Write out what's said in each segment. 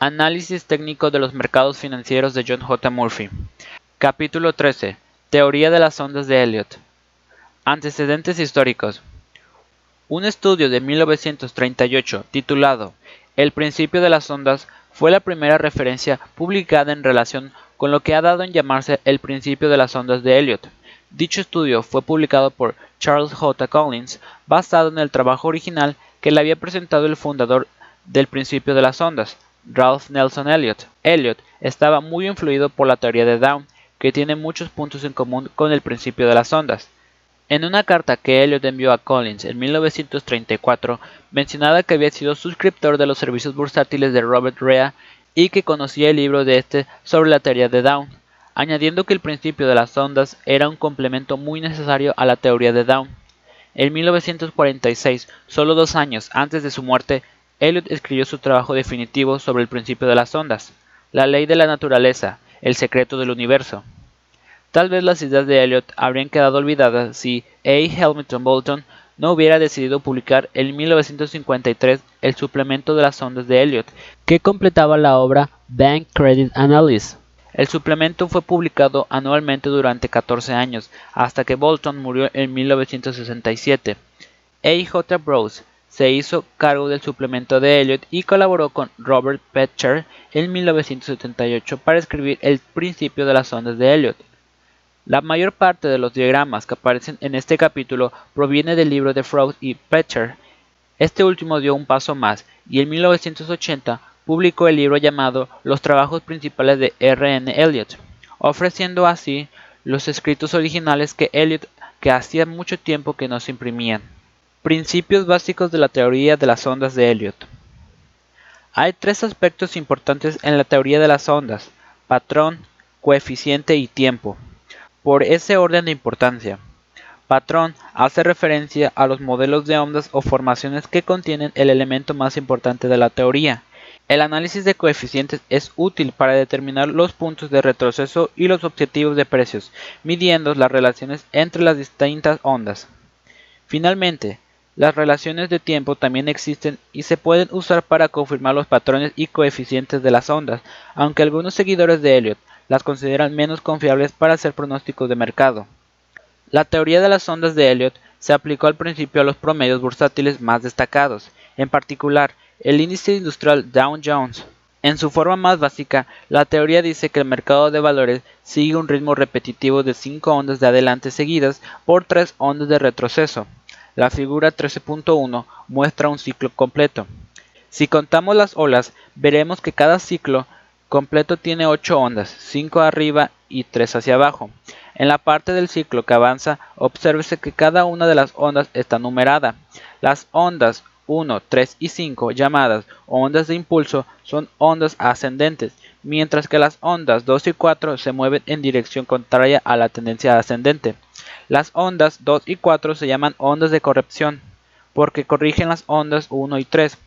Análisis técnico de los mercados financieros de John J. Murphy. Capítulo 13. Teoría de las ondas de Elliot. Antecedentes históricos. Un estudio de 1938 titulado El principio de las ondas fue la primera referencia publicada en relación con lo que ha dado en llamarse el principio de las ondas de Elliot. Dicho estudio fue publicado por Charles J. Collins basado en el trabajo original que le había presentado el fundador del principio de las ondas, Ralph Nelson Elliot. Elliot estaba muy influido por la teoría de Down, que tiene muchos puntos en común con el principio de las ondas. En una carta que Elliot envió a Collins en 1934, mencionaba que había sido suscriptor de los servicios bursátiles de Robert Rea y que conocía el libro de este sobre la teoría de Down, añadiendo que el principio de las ondas era un complemento muy necesario a la teoría de Down. En 1946, solo dos años antes de su muerte, Elliot escribió su trabajo definitivo sobre el principio de las ondas, la ley de la naturaleza, el secreto del universo. Tal vez las ideas de Elliot habrían quedado olvidadas si A. Hamilton Bolton no hubiera decidido publicar en 1953 el suplemento de las ondas de Elliot, que completaba la obra Bank Credit Analysis. El suplemento fue publicado anualmente durante 14 años, hasta que Bolton murió en 1967. A. J. Brose se hizo cargo del suplemento de Elliot y colaboró con Robert Petcher en 1978 para escribir el principio de las ondas de Elliot. La mayor parte de los diagramas que aparecen en este capítulo proviene del libro de Freud y Petcher. Este último dio un paso más y en 1980 publicó el libro llamado Los trabajos principales de R. N. Elliot, ofreciendo así los escritos originales que Elliot que hacía mucho tiempo que no se imprimían. Principios básicos de la teoría de las ondas de Elliot. Hay tres aspectos importantes en la teoría de las ondas, patrón, coeficiente y tiempo. Por ese orden de importancia, patrón hace referencia a los modelos de ondas o formaciones que contienen el elemento más importante de la teoría. El análisis de coeficientes es útil para determinar los puntos de retroceso y los objetivos de precios, midiendo las relaciones entre las distintas ondas. Finalmente, las relaciones de tiempo también existen y se pueden usar para confirmar los patrones y coeficientes de las ondas, aunque algunos seguidores de Elliot las consideran menos confiables para hacer pronósticos de mercado. La teoría de las ondas de Elliot se aplicó al principio a los promedios bursátiles más destacados, en particular el índice industrial Dow Jones. En su forma más básica, la teoría dice que el mercado de valores sigue un ritmo repetitivo de 5 ondas de adelante seguidas por 3 ondas de retroceso. La figura 13.1 muestra un ciclo completo. Si contamos las olas, veremos que cada ciclo completo tiene 8 ondas, 5 arriba y 3 hacia abajo. En la parte del ciclo que avanza, obsérvese que cada una de las ondas está numerada. Las ondas 1, 3 y 5, llamadas ondas de impulso, son ondas ascendentes, mientras que las ondas 2 y 4 se mueven en dirección contraria a la tendencia ascendente. Las ondas 2 y 4 se llaman ondas de corrección porque corrigen las ondas 1 y 3.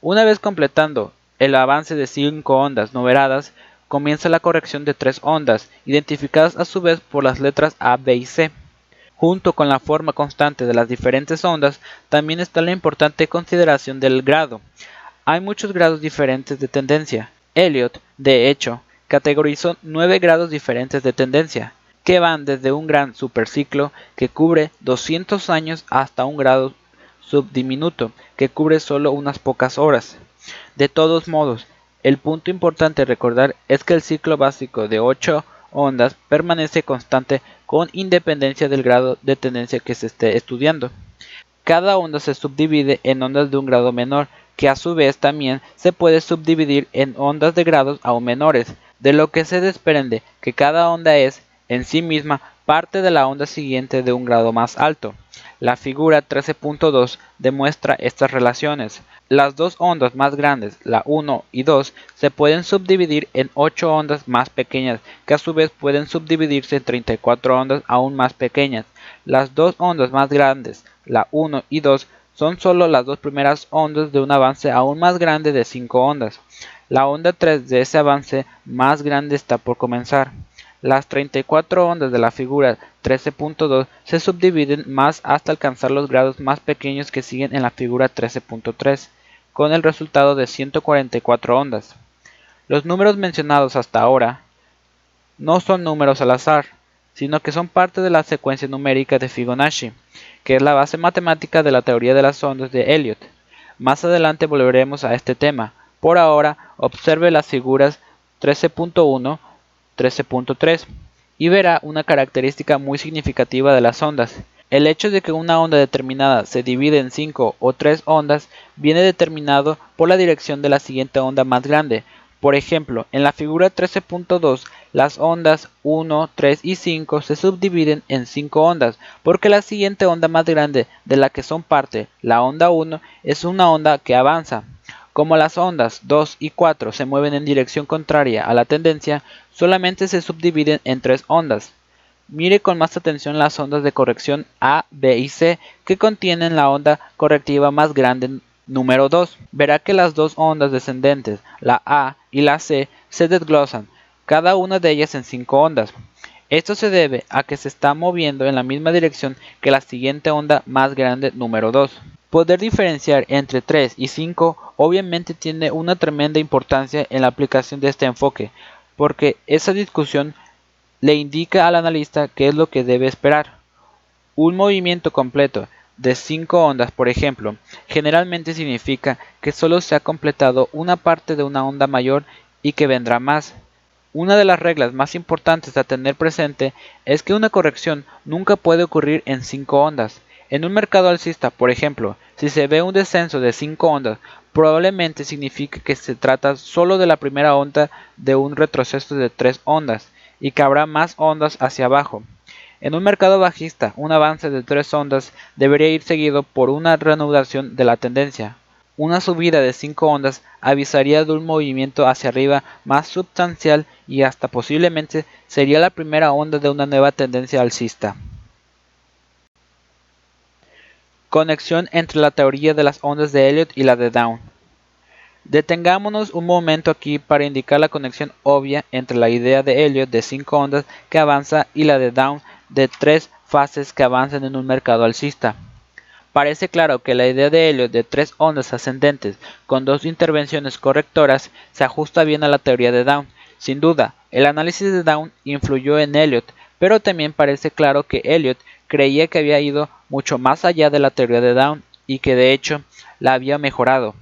Una vez completando el avance de 5 ondas numeradas, comienza la corrección de 3 ondas, identificadas a su vez por las letras A, B y C. Junto con la forma constante de las diferentes ondas, también está la importante consideración del grado. Hay muchos grados diferentes de tendencia. Elliot, de hecho, categorizó 9 grados diferentes de tendencia que van desde un gran superciclo que cubre 200 años hasta un grado subdiminuto que cubre solo unas pocas horas. De todos modos, el punto importante a recordar es que el ciclo básico de 8 ondas permanece constante con independencia del grado de tendencia que se esté estudiando. Cada onda se subdivide en ondas de un grado menor, que a su vez también se puede subdividir en ondas de grados aún menores, de lo que se desprende que cada onda es, en sí misma parte de la onda siguiente de un grado más alto. La figura 13.2 demuestra estas relaciones. Las dos ondas más grandes, la 1 y 2, se pueden subdividir en 8 ondas más pequeñas, que a su vez pueden subdividirse en 34 ondas aún más pequeñas. Las dos ondas más grandes, la 1 y 2, son solo las dos primeras ondas de un avance aún más grande de 5 ondas. La onda 3 de ese avance más grande está por comenzar. Las 34 ondas de la figura 13.2 se subdividen más hasta alcanzar los grados más pequeños que siguen en la figura 13.3, con el resultado de 144 ondas. Los números mencionados hasta ahora no son números al azar, sino que son parte de la secuencia numérica de Fibonacci, que es la base matemática de la teoría de las ondas de Elliot. Más adelante volveremos a este tema. Por ahora, observe las figuras 13.1, 13.3 y verá una característica muy significativa de las ondas. El hecho de que una onda determinada se divide en 5 o 3 ondas viene determinado por la dirección de la siguiente onda más grande. Por ejemplo, en la figura 13.2 las ondas 1, 3 y 5 se subdividen en 5 ondas, porque la siguiente onda más grande de la que son parte, la onda 1, es una onda que avanza. Como las ondas 2 y 4 se mueven en dirección contraria a la tendencia, solamente se subdividen en 3 ondas. Mire con más atención las ondas de corrección A, B y C que contienen la onda correctiva más grande número 2. Verá que las dos ondas descendentes, la A y la C, se desglosan, cada una de ellas en 5 ondas. Esto se debe a que se está moviendo en la misma dirección que la siguiente onda más grande número 2. Poder diferenciar entre 3 y 5 obviamente tiene una tremenda importancia en la aplicación de este enfoque, porque esa discusión le indica al analista qué es lo que debe esperar. Un movimiento completo de 5 ondas, por ejemplo, generalmente significa que solo se ha completado una parte de una onda mayor y que vendrá más. Una de las reglas más importantes a tener presente es que una corrección nunca puede ocurrir en 5 ondas. En un mercado alcista, por ejemplo, si se ve un descenso de 5 ondas, probablemente signifique que se trata solo de la primera onda de un retroceso de 3 ondas y que habrá más ondas hacia abajo. En un mercado bajista, un avance de tres ondas debería ir seguido por una reanudación de la tendencia. Una subida de 5 ondas avisaría de un movimiento hacia arriba más sustancial y hasta posiblemente sería la primera onda de una nueva tendencia alcista. Conexión entre la teoría de las ondas de Elliot y la de Down. Detengámonos un momento aquí para indicar la conexión obvia entre la idea de Elliot de 5 ondas que avanza y la de Down de 3 fases que avanzan en un mercado alcista. Parece claro que la idea de Elliot de tres ondas ascendentes con dos intervenciones correctoras se ajusta bien a la teoría de Down. Sin duda, el análisis de Down influyó en Elliot, pero también parece claro que Elliot creía que había ido mucho más allá de la teoría de Down y que de hecho la había mejorado.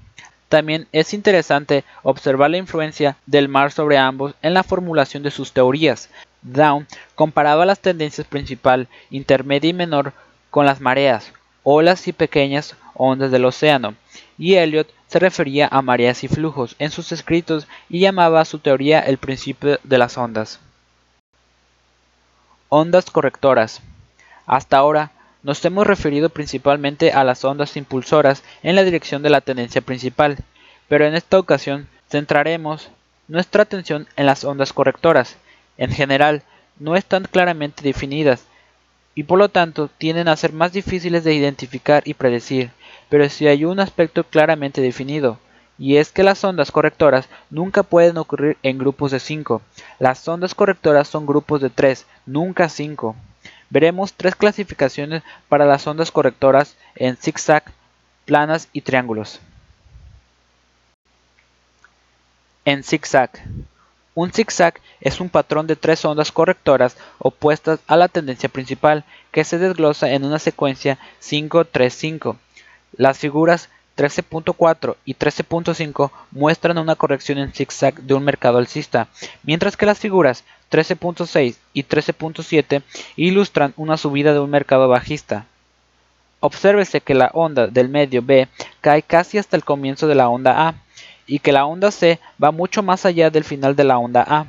También es interesante observar la influencia del mar sobre ambos en la formulación de sus teorías. Down comparaba las tendencias principal, intermedia y menor con las mareas, olas y pequeñas ondas del océano, y Elliot se refería a mareas y flujos en sus escritos y llamaba a su teoría el principio de las ondas. Ondas correctoras. Hasta ahora nos hemos referido principalmente a las ondas impulsoras en la dirección de la tendencia principal, pero en esta ocasión centraremos nuestra atención en las ondas correctoras. En general, no están claramente definidas y por lo tanto tienden a ser más difíciles de identificar y predecir, pero si hay un aspecto claramente definido, y es que las ondas correctoras nunca pueden ocurrir en grupos de 5. Las ondas correctoras son grupos de 3, nunca 5 veremos tres clasificaciones para las ondas correctoras en zigzag, planas y triángulos. En zigzag. Un zigzag es un patrón de tres ondas correctoras opuestas a la tendencia principal que se desglosa en una secuencia 5-3-5. Las figuras 13.4 y 13.5 muestran una corrección en zigzag de un mercado alcista, mientras que las figuras 13.6 y 13.7 ilustran una subida de un mercado bajista. Obsérvese que la onda del medio B cae casi hasta el comienzo de la onda A y que la onda C va mucho más allá del final de la onda A.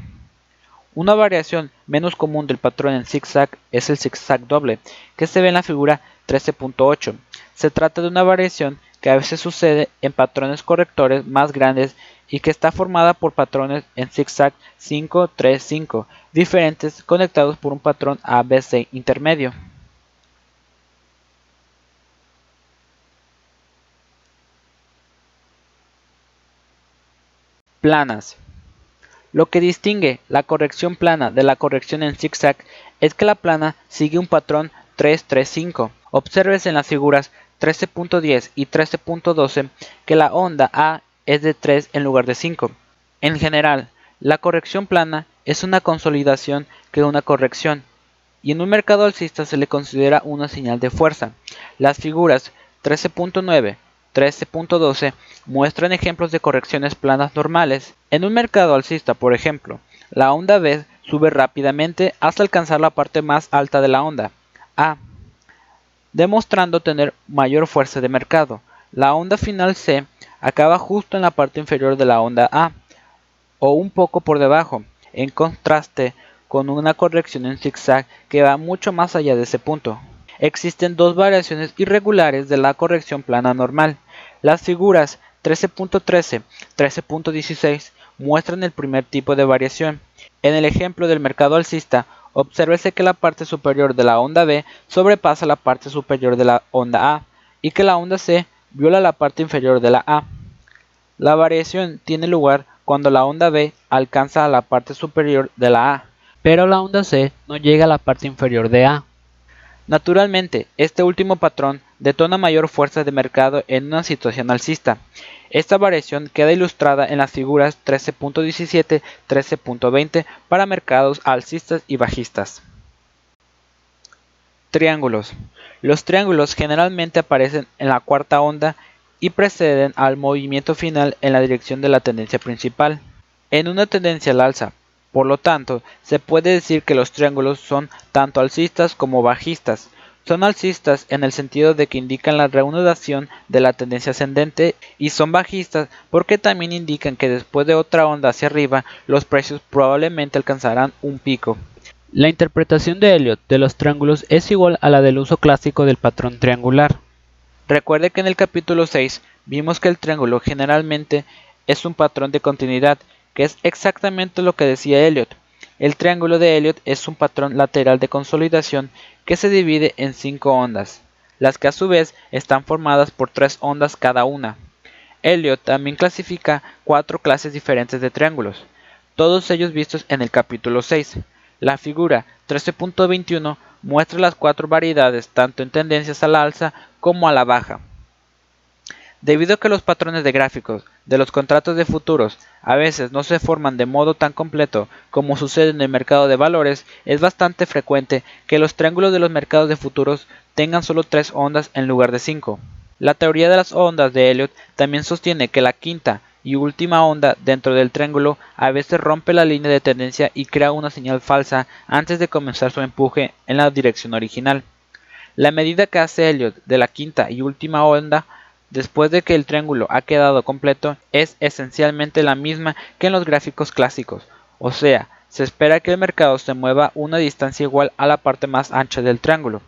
Una variación menos común del patrón en zigzag es el zigzag doble, que se ve en la figura 13.8. Se trata de una variación que a veces sucede en patrones correctores más grandes y que está formada por patrones en zigzag 5-3-5 diferentes conectados por un patrón ABC intermedio. Planas. Lo que distingue la corrección plana de la corrección en zigzag es que la plana sigue un patrón 3-3-5. Observes en las figuras 13.10 y 13.12 que la onda A es de 3 en lugar de 5. En general, la corrección plana es una consolidación que una corrección, y en un mercado alcista se le considera una señal de fuerza. Las figuras 13.9, 13.12 muestran ejemplos de correcciones planas normales. En un mercado alcista, por ejemplo, la onda B sube rápidamente hasta alcanzar la parte más alta de la onda, A, demostrando tener mayor fuerza de mercado. La onda final C acaba justo en la parte inferior de la onda A, o un poco por debajo, en contraste con una corrección en zigzag que va mucho más allá de ese punto. Existen dos variaciones irregulares de la corrección plana normal. Las figuras 13.13, 13.16 muestran el primer tipo de variación. En el ejemplo del mercado alcista, obsérvese que la parte superior de la onda B sobrepasa la parte superior de la onda A y que la onda C viola la parte inferior de la A. La variación tiene lugar cuando la onda B alcanza a la parte superior de la A, pero la onda C no llega a la parte inferior de A. Naturalmente, este último patrón detona mayor fuerza de mercado en una situación alcista. Esta variación queda ilustrada en las figuras 13.17, 13.20 para mercados alcistas y bajistas. Triángulos. Los triángulos generalmente aparecen en la cuarta onda y preceden al movimiento final en la dirección de la tendencia principal. En una tendencia al alza, por lo tanto, se puede decir que los triángulos son tanto alcistas como bajistas. Son alcistas en el sentido de que indican la reanudación de la tendencia ascendente y son bajistas porque también indican que después de otra onda hacia arriba los precios probablemente alcanzarán un pico. La interpretación de Elliot de los triángulos es igual a la del uso clásico del patrón triangular. Recuerde que en el capítulo 6 vimos que el triángulo generalmente es un patrón de continuidad, que es exactamente lo que decía Elliot. El triángulo de Elliot es un patrón lateral de consolidación que se divide en cinco ondas, las que a su vez están formadas por tres ondas cada una. Elliot también clasifica cuatro clases diferentes de triángulos, todos ellos vistos en el capítulo 6. La figura 13.21 muestra las cuatro variedades tanto en tendencias a la alza como a la baja. Debido a que los patrones de gráficos de los contratos de futuros a veces no se forman de modo tan completo como sucede en el mercado de valores, es bastante frecuente que los triángulos de los mercados de futuros tengan solo tres ondas en lugar de cinco. La teoría de las ondas de Elliot también sostiene que la quinta y última onda dentro del triángulo a veces rompe la línea de tendencia y crea una señal falsa antes de comenzar su empuje en la dirección original. La medida que hace Elliot de la quinta y última onda después de que el triángulo ha quedado completo es esencialmente la misma que en los gráficos clásicos, o sea, se espera que el mercado se mueva una distancia igual a la parte más ancha del triángulo.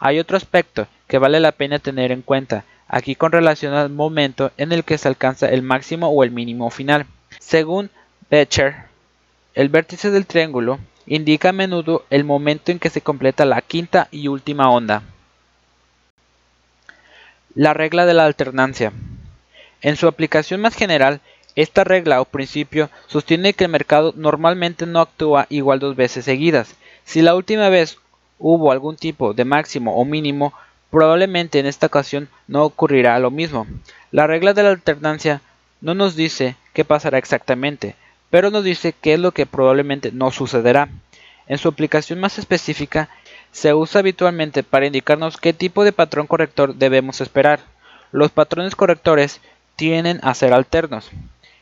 Hay otro aspecto que vale la pena tener en cuenta, aquí con relación al momento en el que se alcanza el máximo o el mínimo final. Según Becher, el vértice del triángulo indica a menudo el momento en que se completa la quinta y última onda. La regla de la alternancia. En su aplicación más general, esta regla o principio sostiene que el mercado normalmente no actúa igual dos veces seguidas. Si la última vez hubo algún tipo de máximo o mínimo, Probablemente en esta ocasión no ocurrirá lo mismo. La regla de la alternancia no nos dice qué pasará exactamente, pero nos dice qué es lo que probablemente no sucederá. En su aplicación más específica, se usa habitualmente para indicarnos qué tipo de patrón corrector debemos esperar. Los patrones correctores tienen a ser alternos.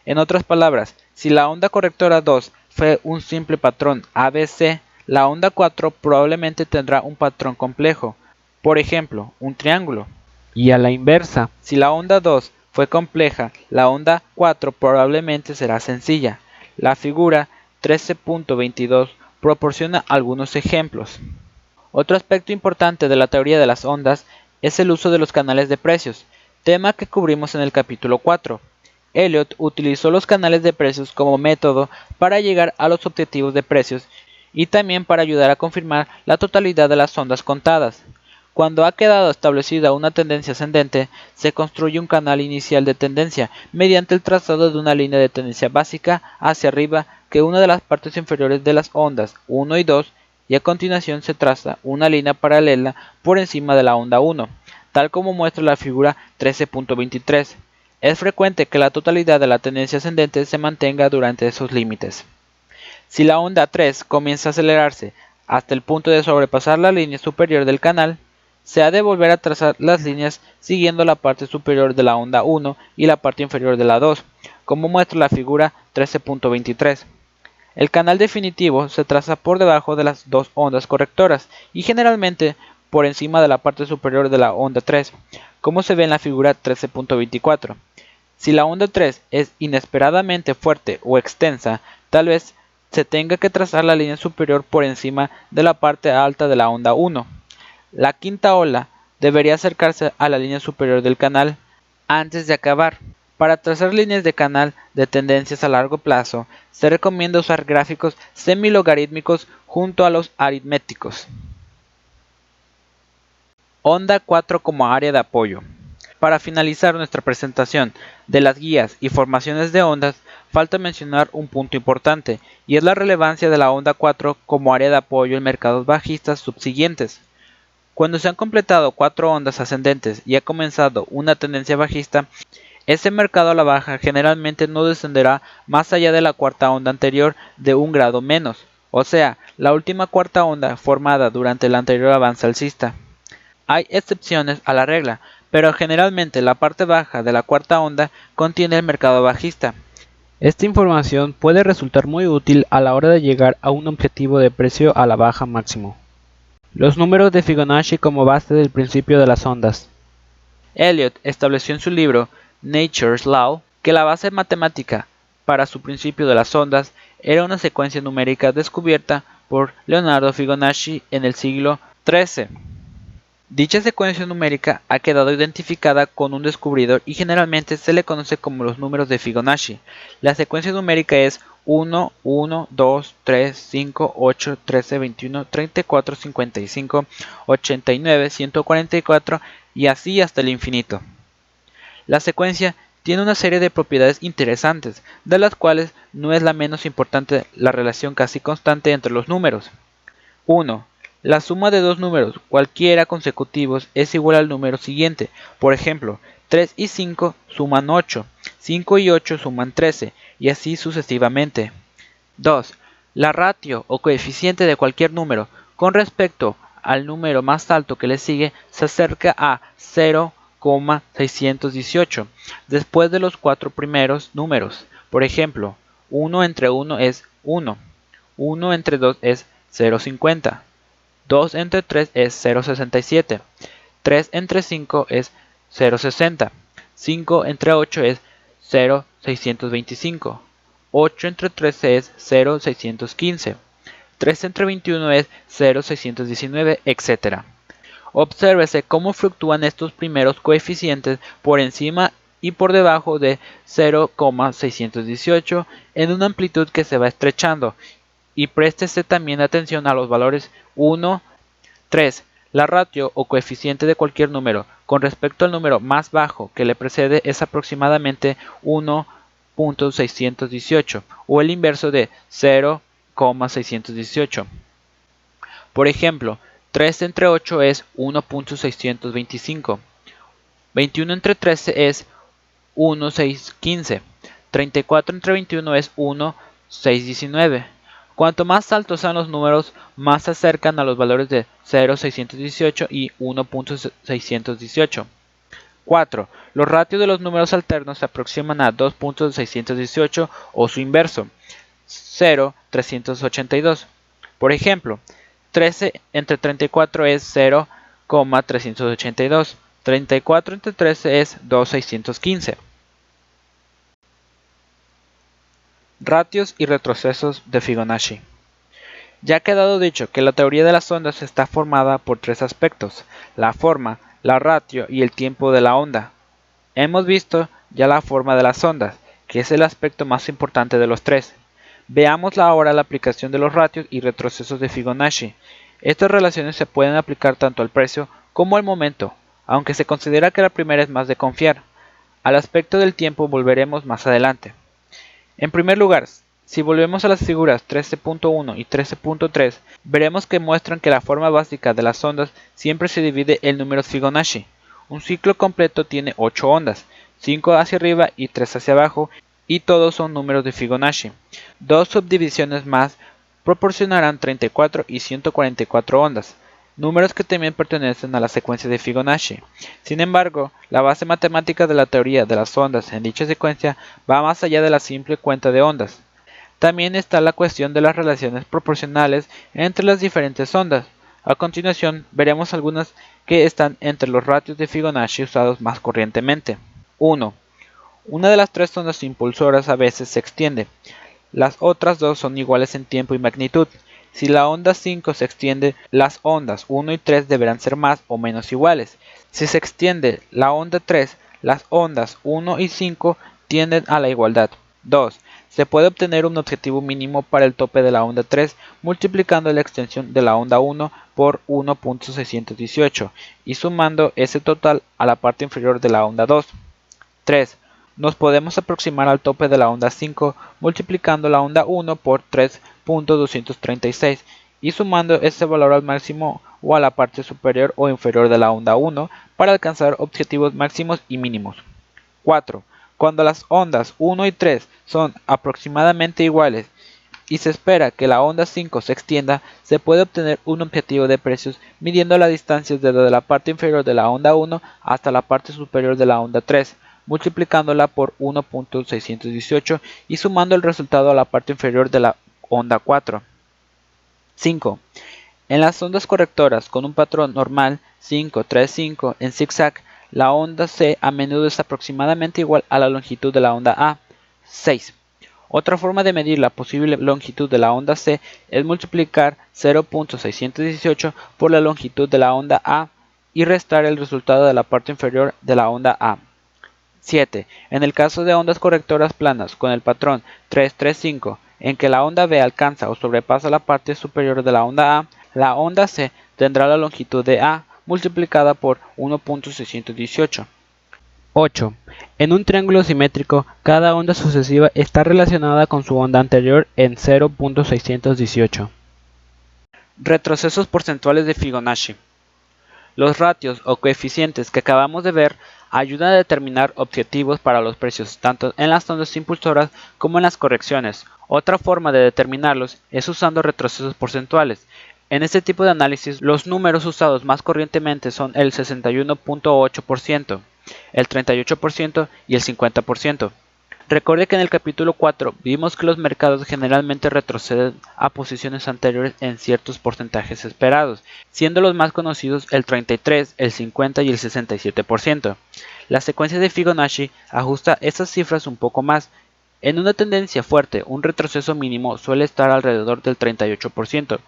En otras palabras, si la onda correctora 2 fue un simple patrón ABC, la onda 4 probablemente tendrá un patrón complejo, por ejemplo, un triángulo. Y a la inversa, si la onda 2 fue compleja, la onda 4 probablemente será sencilla. La figura 13.22 proporciona algunos ejemplos. Otro aspecto importante de la teoría de las ondas es el uso de los canales de precios, tema que cubrimos en el capítulo 4. Elliot utilizó los canales de precios como método para llegar a los objetivos de precios y también para ayudar a confirmar la totalidad de las ondas contadas. Cuando ha quedado establecida una tendencia ascendente, se construye un canal inicial de tendencia mediante el trazado de una línea de tendencia básica hacia arriba que una de las partes inferiores de las ondas 1 y 2 y a continuación se traza una línea paralela por encima de la onda 1, tal como muestra la figura 13.23. Es frecuente que la totalidad de la tendencia ascendente se mantenga durante esos límites. Si la onda 3 comienza a acelerarse hasta el punto de sobrepasar la línea superior del canal, se ha de volver a trazar las líneas siguiendo la parte superior de la onda 1 y la parte inferior de la 2, como muestra la figura 13.23. El canal definitivo se traza por debajo de las dos ondas correctoras y generalmente por encima de la parte superior de la onda 3, como se ve en la figura 13.24. Si la onda 3 es inesperadamente fuerte o extensa, tal vez se tenga que trazar la línea superior por encima de la parte alta de la onda 1. La quinta ola debería acercarse a la línea superior del canal antes de acabar. Para trazar líneas de canal de tendencias a largo plazo, se recomienda usar gráficos semilogarítmicos junto a los aritméticos. Onda 4 como área de apoyo. Para finalizar nuestra presentación de las guías y formaciones de ondas, falta mencionar un punto importante, y es la relevancia de la onda 4 como área de apoyo en mercados bajistas subsiguientes. Cuando se han completado cuatro ondas ascendentes y ha comenzado una tendencia bajista, ese mercado a la baja generalmente no descenderá más allá de la cuarta onda anterior de un grado menos, o sea, la última cuarta onda formada durante el anterior avance alcista. Hay excepciones a la regla, pero generalmente la parte baja de la cuarta onda contiene el mercado bajista. Esta información puede resultar muy útil a la hora de llegar a un objetivo de precio a la baja máximo. Los números de Fibonacci como base del principio de las ondas. Elliot estableció en su libro Nature's Law que la base matemática para su principio de las ondas era una secuencia numérica descubierta por Leonardo Fibonacci en el siglo XIII. Dicha secuencia numérica ha quedado identificada con un descubridor y generalmente se le conoce como los números de Fibonacci. La secuencia numérica es 1, 1, 2, 3, 5, 8, 13, 21, 34, 55, 89, 144 y así hasta el infinito. La secuencia tiene una serie de propiedades interesantes, de las cuales no es la menos importante la relación casi constante entre los números. 1. La suma de dos números, cualquiera consecutivos, es igual al número siguiente. Por ejemplo, 3 y 5 suman 8, 5 y 8 suman 13, y así sucesivamente. 2. La ratio o coeficiente de cualquier número con respecto al número más alto que le sigue se acerca a 0,618 después de los cuatro primeros números. Por ejemplo, 1 entre 1 es 1, 1 entre 2 es 0,50. 2 entre 3 es 0,67. 3 entre 5 es 0,60. 5 entre 8 es 0,625. 8 entre 13 es 0,615. 3 entre 21 es 0,619, etc. Obsérvese cómo fluctúan estos primeros coeficientes por encima y por debajo de 0,618 en una amplitud que se va estrechando y préstese también atención a los valores 1, 3. La ratio o coeficiente de cualquier número con respecto al número más bajo que le precede es aproximadamente 1.618 o el inverso de 0,618. Por ejemplo, 3 entre 8 es 1.625. 21 entre 13 es 1.615. 34 entre 21 es 1.619. Cuanto más altos sean los números, más se acercan a los valores de 0,618 y 1.618. 4. Los ratios de los números alternos se aproximan a 2.618 o su inverso, 0,382. Por ejemplo, 13 entre 34 es 0,382. 34 entre 13 es 2,615. Ratios y retrocesos de Fibonacci. Ya ha quedado dicho que la teoría de las ondas está formada por tres aspectos, la forma, la ratio y el tiempo de la onda. Hemos visto ya la forma de las ondas, que es el aspecto más importante de los tres. Veamos ahora la aplicación de los ratios y retrocesos de Fibonacci. Estas relaciones se pueden aplicar tanto al precio como al momento, aunque se considera que la primera es más de confiar. Al aspecto del tiempo volveremos más adelante. En primer lugar, si volvemos a las figuras 13.1 y 13.3, veremos que muestran que la forma básica de las ondas siempre se divide en números Fibonacci. Un ciclo completo tiene 8 ondas. 5 hacia arriba y 3 hacia abajo, y todos son números de Fibonacci. Dos subdivisiones más proporcionarán 34 y 144 ondas, números que también pertenecen a la secuencia de Fibonacci. Sin embargo, la base matemática de la teoría de las ondas en dicha secuencia va más allá de la simple cuenta de ondas. También está la cuestión de las relaciones proporcionales entre las diferentes ondas. A continuación, veremos algunas que están entre los ratios de Fibonacci usados más corrientemente. 1. Una de las tres ondas impulsoras a veces se extiende. Las otras dos son iguales en tiempo y magnitud. Si la onda 5 se extiende, las ondas 1 y 3 deberán ser más o menos iguales. Si se extiende la onda 3, las ondas 1 y 5 tienden a la igualdad. 2. Se puede obtener un objetivo mínimo para el tope de la onda 3 multiplicando la extensión de la onda 1 por 1.618 y sumando ese total a la parte inferior de la onda 2. 3. Nos podemos aproximar al tope de la onda 5 multiplicando la onda 1 por 3.236 y sumando ese valor al máximo o a la parte superior o inferior de la onda 1 para alcanzar objetivos máximos y mínimos. 4. Cuando las ondas 1 y 3 son aproximadamente iguales y se espera que la onda 5 se extienda, se puede obtener un objetivo de precios midiendo la distancia desde la parte inferior de la onda 1 hasta la parte superior de la onda 3 multiplicándola por 1.618 y sumando el resultado a la parte inferior de la onda 4. 5. En las ondas correctoras con un patrón normal 5, 3, 5 en zigzag, la onda C a menudo es aproximadamente igual a la longitud de la onda A. 6. Otra forma de medir la posible longitud de la onda C es multiplicar 0.618 por la longitud de la onda A y restar el resultado de la parte inferior de la onda A. 7. En el caso de ondas correctoras planas con el patrón 335, en que la onda B alcanza o sobrepasa la parte superior de la onda A, la onda C tendrá la longitud de A multiplicada por 1.618. 8. En un triángulo simétrico, cada onda sucesiva está relacionada con su onda anterior en 0.618. Retrocesos porcentuales de Fibonacci. Los ratios o coeficientes que acabamos de ver ayudan a determinar objetivos para los precios tanto en las ondas impulsoras como en las correcciones. Otra forma de determinarlos es usando retrocesos porcentuales. En este tipo de análisis, los números usados más corrientemente son el 61.8%, el 38% y el 50%. Recuerde que en el capítulo 4 vimos que los mercados generalmente retroceden a posiciones anteriores en ciertos porcentajes esperados, siendo los más conocidos el 33, el 50 y el 67%. La secuencia de Fibonacci ajusta esas cifras un poco más. En una tendencia fuerte, un retroceso mínimo suele estar alrededor del 38%,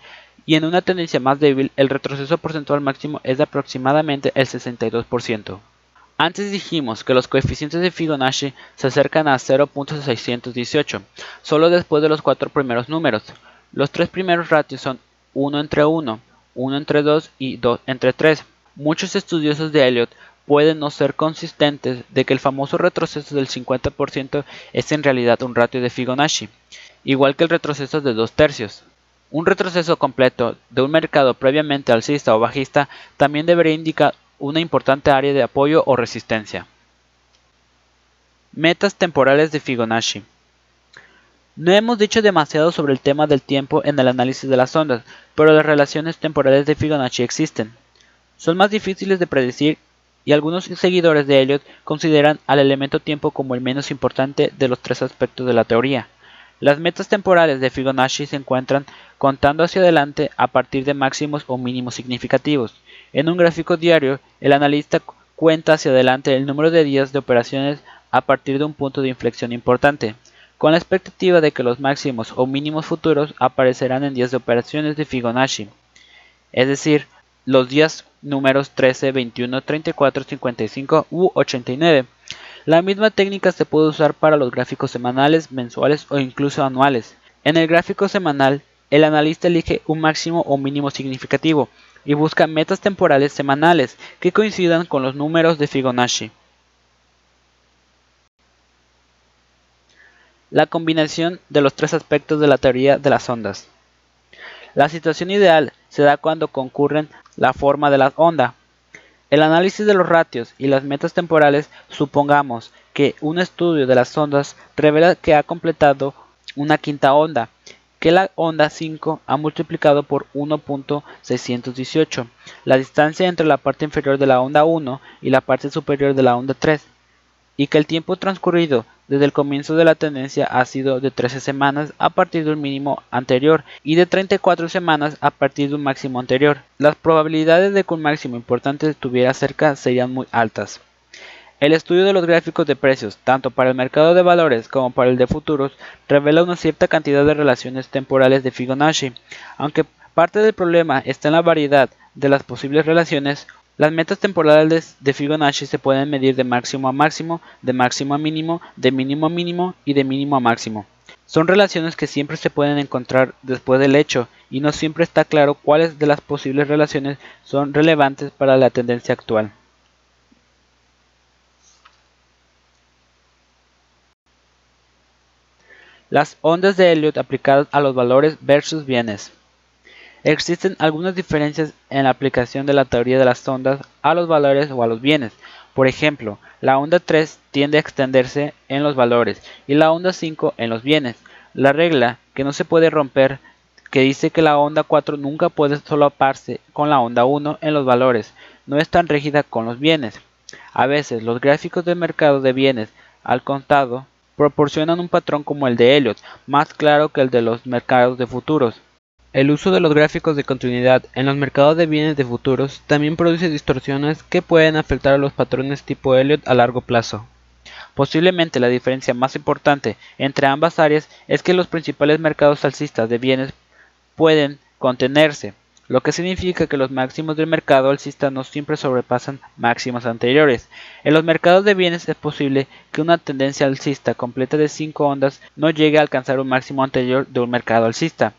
y en una tendencia más débil, el retroceso porcentual máximo es de aproximadamente el 62%. Antes dijimos que los coeficientes de Fibonacci se acercan a 0.618, solo después de los cuatro primeros números. Los tres primeros ratios son 1 entre 1, 1 entre 2 y 2 entre 3. Muchos estudiosos de Elliot pueden no ser consistentes de que el famoso retroceso del 50% es en realidad un ratio de Fibonacci, igual que el retroceso de 2 tercios. Un retroceso completo de un mercado previamente alcista o bajista también debería indicar una importante área de apoyo o resistencia. Metas temporales de Fibonacci. No hemos dicho demasiado sobre el tema del tiempo en el análisis de las ondas, pero las relaciones temporales de Fibonacci existen. Son más difíciles de predecir y algunos seguidores de Elliot consideran al elemento tiempo como el menos importante de los tres aspectos de la teoría. Las metas temporales de Fibonacci se encuentran contando hacia adelante a partir de máximos o mínimos significativos. En un gráfico diario, el analista cuenta hacia adelante el número de días de operaciones a partir de un punto de inflexión importante, con la expectativa de que los máximos o mínimos futuros aparecerán en días de operaciones de Fibonacci, es decir, los días números 13, 21, 34, 55 u 89. La misma técnica se puede usar para los gráficos semanales, mensuales o incluso anuales. En el gráfico semanal, el analista elige un máximo o mínimo significativo y busca metas temporales semanales que coincidan con los números de Fibonacci. La combinación de los tres aspectos de la teoría de las ondas. La situación ideal se da cuando concurren la forma de la onda, El análisis de los ratios y las metas temporales supongamos que un estudio de las ondas revela que ha completado una quinta onda, que la onda 5 ha multiplicado por 1.618 la distancia entre la parte inferior de la onda 1 y la parte superior de la onda 3, y que el tiempo transcurrido desde el comienzo de la tendencia ha sido de 13 semanas a partir de un mínimo anterior y de 34 semanas a partir de un máximo anterior. Las probabilidades de que un máximo importante estuviera cerca serían muy altas. El estudio de los gráficos de precios, tanto para el mercado de valores como para el de futuros, revela una cierta cantidad de relaciones temporales de Fibonacci. Aunque parte del problema está en la variedad de las posibles relaciones, las metas temporales de Fibonacci se pueden medir de máximo a máximo, de máximo a mínimo, de mínimo a mínimo y de mínimo a máximo. Son relaciones que siempre se pueden encontrar después del hecho y no siempre está claro cuáles de las posibles relaciones son relevantes para la tendencia actual. Las ondas de Elliot aplicadas a los valores versus bienes. Existen algunas diferencias en la aplicación de la teoría de las ondas a los valores o a los bienes. Por ejemplo, la onda 3 tiende a extenderse en los valores y la onda 5 en los bienes. La regla que no se puede romper que dice que la onda 4 nunca puede solaparse con la onda 1 en los valores, no es tan rígida con los bienes. A veces los gráficos de mercado de bienes al contado proporcionan un patrón como el de Elliot, más claro que el de los mercados de futuros. El uso de los gráficos de continuidad en los mercados de bienes de futuros también produce distorsiones que pueden afectar a los patrones tipo Elliot a largo plazo. Posiblemente la diferencia más importante entre ambas áreas es que los principales mercados alcistas de bienes pueden contenerse, lo que significa que los máximos del mercado alcista no siempre sobrepasan máximos anteriores. En los mercados de bienes es posible que una tendencia alcista completa de 5 ondas no llegue a alcanzar un máximo anterior de un mercado alcista.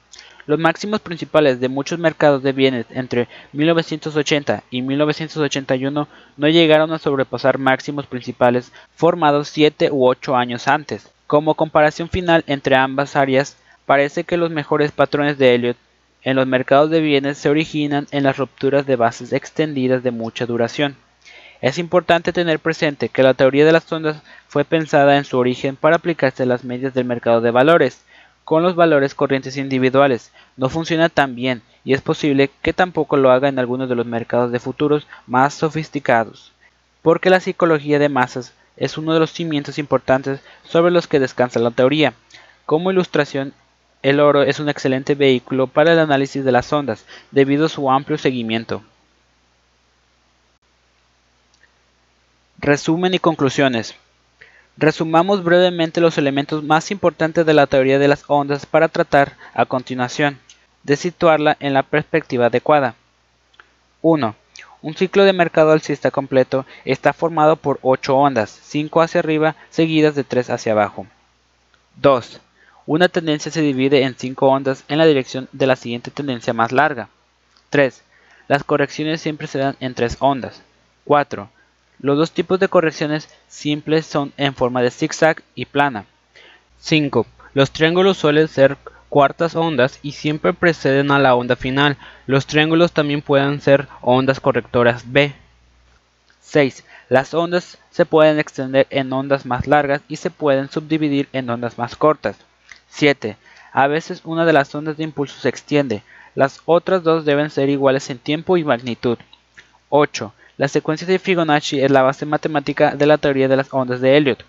Los máximos principales de muchos mercados de bienes entre 1980 y 1981 no llegaron a sobrepasar máximos principales formados 7 u 8 años antes. Como comparación final entre ambas áreas, parece que los mejores patrones de Elliot en los mercados de bienes se originan en las rupturas de bases extendidas de mucha duración. Es importante tener presente que la teoría de las ondas fue pensada en su origen para aplicarse a las medias del mercado de valores, con los valores corrientes individuales. No funciona tan bien y es posible que tampoco lo haga en algunos de los mercados de futuros más sofisticados, porque la psicología de masas es uno de los cimientos importantes sobre los que descansa la teoría. Como ilustración, el oro es un excelente vehículo para el análisis de las ondas, debido a su amplio seguimiento. Resumen y conclusiones. Resumamos brevemente los elementos más importantes de la teoría de las ondas para tratar, a continuación, de situarla en la perspectiva adecuada. 1. Un ciclo de mercado alcista completo está formado por 8 ondas, 5 hacia arriba seguidas de 3 hacia abajo. 2. Una tendencia se divide en cinco ondas en la dirección de la siguiente tendencia más larga. 3. Las correcciones siempre se dan en tres ondas. 4. Los dos tipos de correcciones simples son en forma de zigzag y plana. 5. Los triángulos suelen ser cuartas ondas y siempre preceden a la onda final. Los triángulos también pueden ser ondas correctoras B. 6. Las ondas se pueden extender en ondas más largas y se pueden subdividir en ondas más cortas. 7. A veces una de las ondas de impulso se extiende, las otras dos deben ser iguales en tiempo y magnitud. 8. La secuencia de Fibonacci es la base matemática de la teoría de las ondas de Elliot.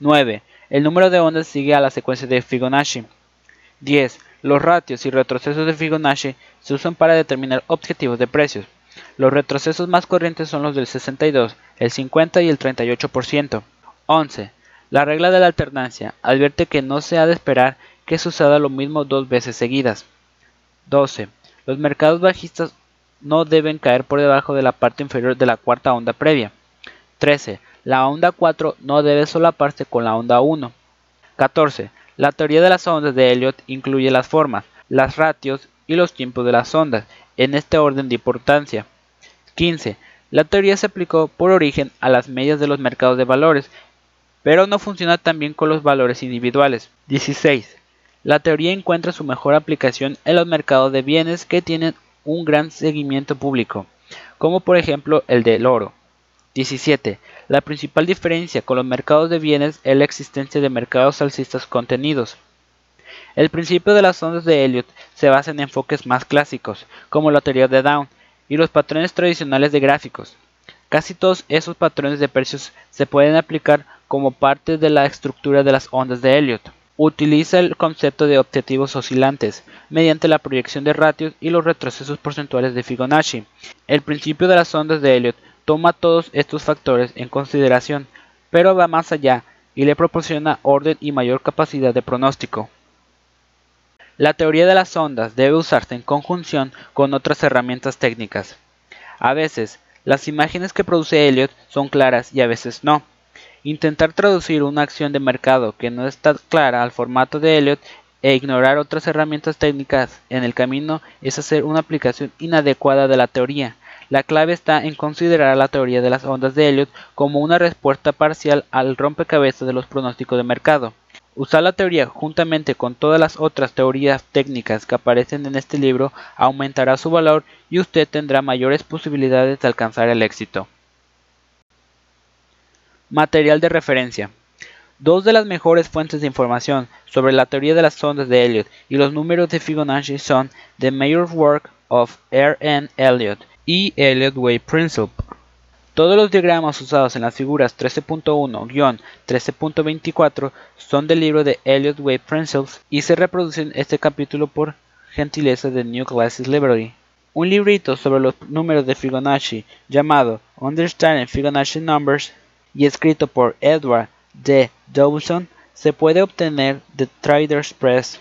9. El número de ondas sigue a la secuencia de Fibonacci. 10. Los ratios y retrocesos de Fibonacci se usan para determinar objetivos de precios. Los retrocesos más corrientes son los del 62, el 50 y el 38%. 11. La regla de la alternancia advierte que no se ha de esperar que suceda lo mismo dos veces seguidas. 12. Los mercados bajistas no deben caer por debajo de la parte inferior de la cuarta onda previa. 13. La onda 4 no debe solaparse con la onda 1. 14. La teoría de las ondas de Elliot incluye las formas, las ratios y los tiempos de las ondas, en este orden de importancia. 15. La teoría se aplicó por origen a las medias de los mercados de valores pero no funciona tan bien con los valores individuales. 16. La teoría encuentra su mejor aplicación en los mercados de bienes que tienen un gran seguimiento público. como por ejemplo el del oro. 17. La principal diferencia con los mercados de bienes es la existencia de mercados alcistas contenidos. El principio de las ondas de Elliot se basa en enfoques más clásicos, como la teoría de Down, y los patrones tradicionales de gráficos. Casi todos esos patrones de precios se pueden aplicar como parte de la estructura de las ondas de Elliot. Utiliza el concepto de objetivos oscilantes mediante la proyección de ratios y los retrocesos porcentuales de Fibonacci. El principio de las ondas de Elliot toma todos estos factores en consideración, pero va más allá y le proporciona orden y mayor capacidad de pronóstico. La teoría de las ondas debe usarse en conjunción con otras herramientas técnicas. A veces, las imágenes que produce Elliot son claras y a veces no. Intentar traducir una acción de mercado que no está clara al formato de Elliot e ignorar otras herramientas técnicas en el camino es hacer una aplicación inadecuada de la teoría. La clave está en considerar la teoría de las ondas de Elliot como una respuesta parcial al rompecabezas de los pronósticos de mercado. Usar la teoría juntamente con todas las otras teorías técnicas que aparecen en este libro aumentará su valor y usted tendrá mayores posibilidades de alcanzar el éxito. Material de referencia. Dos de las mejores fuentes de información sobre la teoría de las ondas de Elliot y los números de Fibonacci son The Major Work of R. N. Elliot y Elliot Wave Principle. Todos los diagramas usados en las figuras 13.1-13.24 son del libro de Elliott Wave Principles y se reproducen este capítulo por gentileza de New Classes Library. Un librito sobre los números de Fibonacci llamado Understanding Fibonacci Numbers y escrito por Edward D. Dawson se puede obtener de Traders Press